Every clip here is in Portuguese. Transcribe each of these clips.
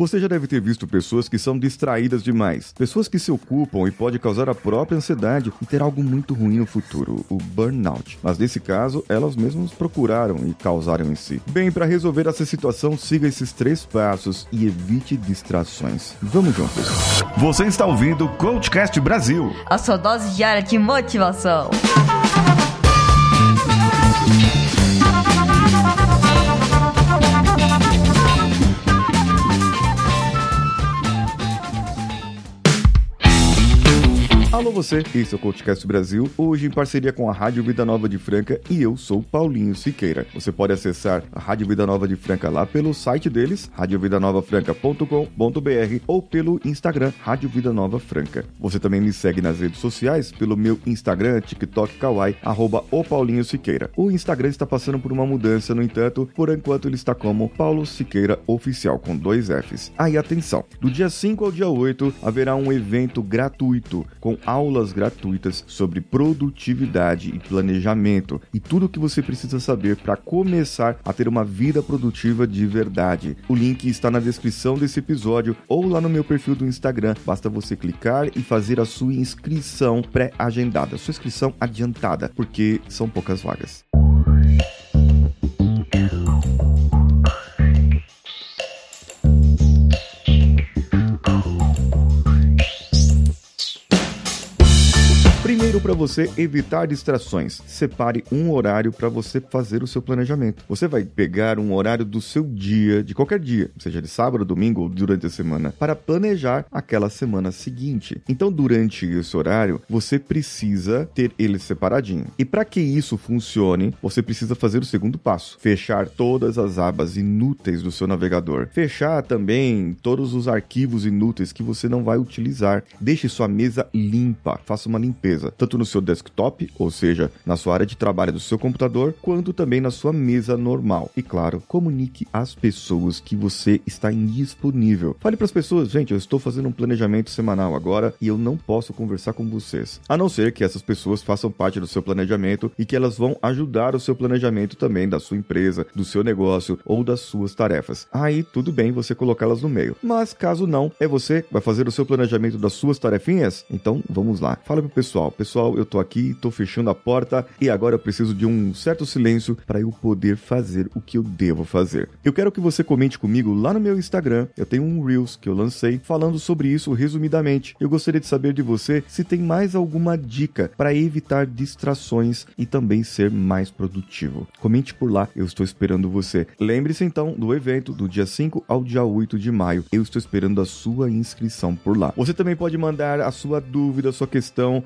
Você já deve ter visto pessoas que são distraídas demais, pessoas que se ocupam e pode causar a própria ansiedade e ter algo muito ruim no futuro, o burnout. Mas nesse caso, elas mesmas procuraram e causaram em si. Bem, para resolver essa situação, siga esses três passos e evite distrações. Vamos juntos. Você está ouvindo o Coachcast Brasil. A sua dose diária de motivação. Alô você, esse é o CoachCast Brasil, hoje em parceria com a Rádio Vida Nova de Franca e eu sou Paulinho Siqueira. Você pode acessar a Rádio Vida Nova de Franca lá pelo site deles, radiovidanovafranca.com.br ou pelo Instagram Rádio Vida Nova Franca. Você também me segue nas redes sociais pelo meu Instagram, TikTok, Kawaii, arroba o Paulinho Siqueira. O Instagram está passando por uma mudança, no entanto, por enquanto ele está como Paulo Siqueira Oficial, com dois Fs. Aí atenção, do dia 5 ao dia 8 haverá um evento gratuito com aulas gratuitas sobre produtividade e planejamento e tudo o que você precisa saber para começar a ter uma vida produtiva de verdade. O link está na descrição desse episódio ou lá no meu perfil do Instagram. Basta você clicar e fazer a sua inscrição pré-agendada, sua inscrição adiantada, porque são poucas vagas. Primeiro, para você evitar distrações, separe um horário para você fazer o seu planejamento. Você vai pegar um horário do seu dia, de qualquer dia, seja de sábado, domingo ou durante a semana, para planejar aquela semana seguinte. Então, durante esse horário, você precisa ter ele separadinho. E para que isso funcione, você precisa fazer o segundo passo: fechar todas as abas inúteis do seu navegador. Fechar também todos os arquivos inúteis que você não vai utilizar. Deixe sua mesa limpa, faça uma limpeza tanto no seu desktop, ou seja, na sua área de trabalho do seu computador, quanto também na sua mesa normal. E claro, comunique às pessoas que você está indisponível. Fale para as pessoas, gente, eu estou fazendo um planejamento semanal agora e eu não posso conversar com vocês. A não ser que essas pessoas façam parte do seu planejamento e que elas vão ajudar o seu planejamento também da sua empresa, do seu negócio ou das suas tarefas. Aí tudo bem você colocá-las no meio. Mas caso não, é você que vai fazer o seu planejamento das suas tarefinhas? Então vamos lá. Fala pro pessoal pessoal, eu tô aqui, tô fechando a porta e agora eu preciso de um certo silêncio para eu poder fazer o que eu devo fazer. Eu quero que você comente comigo lá no meu Instagram. Eu tenho um Reels que eu lancei falando sobre isso resumidamente. Eu gostaria de saber de você se tem mais alguma dica para evitar distrações e também ser mais produtivo. Comente por lá, eu estou esperando você. Lembre-se então do evento do dia 5 ao dia 8 de maio. Eu estou esperando a sua inscrição por lá. Você também pode mandar a sua dúvida, a sua questão,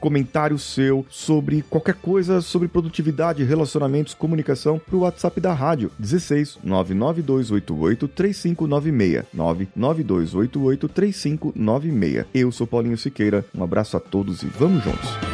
comentário seu sobre qualquer coisa sobre produtividade, relacionamentos, comunicação para o WhatsApp da rádio 16 99288 3596 99288 3596. Eu sou Paulinho Siqueira. Um abraço a todos e vamos juntos.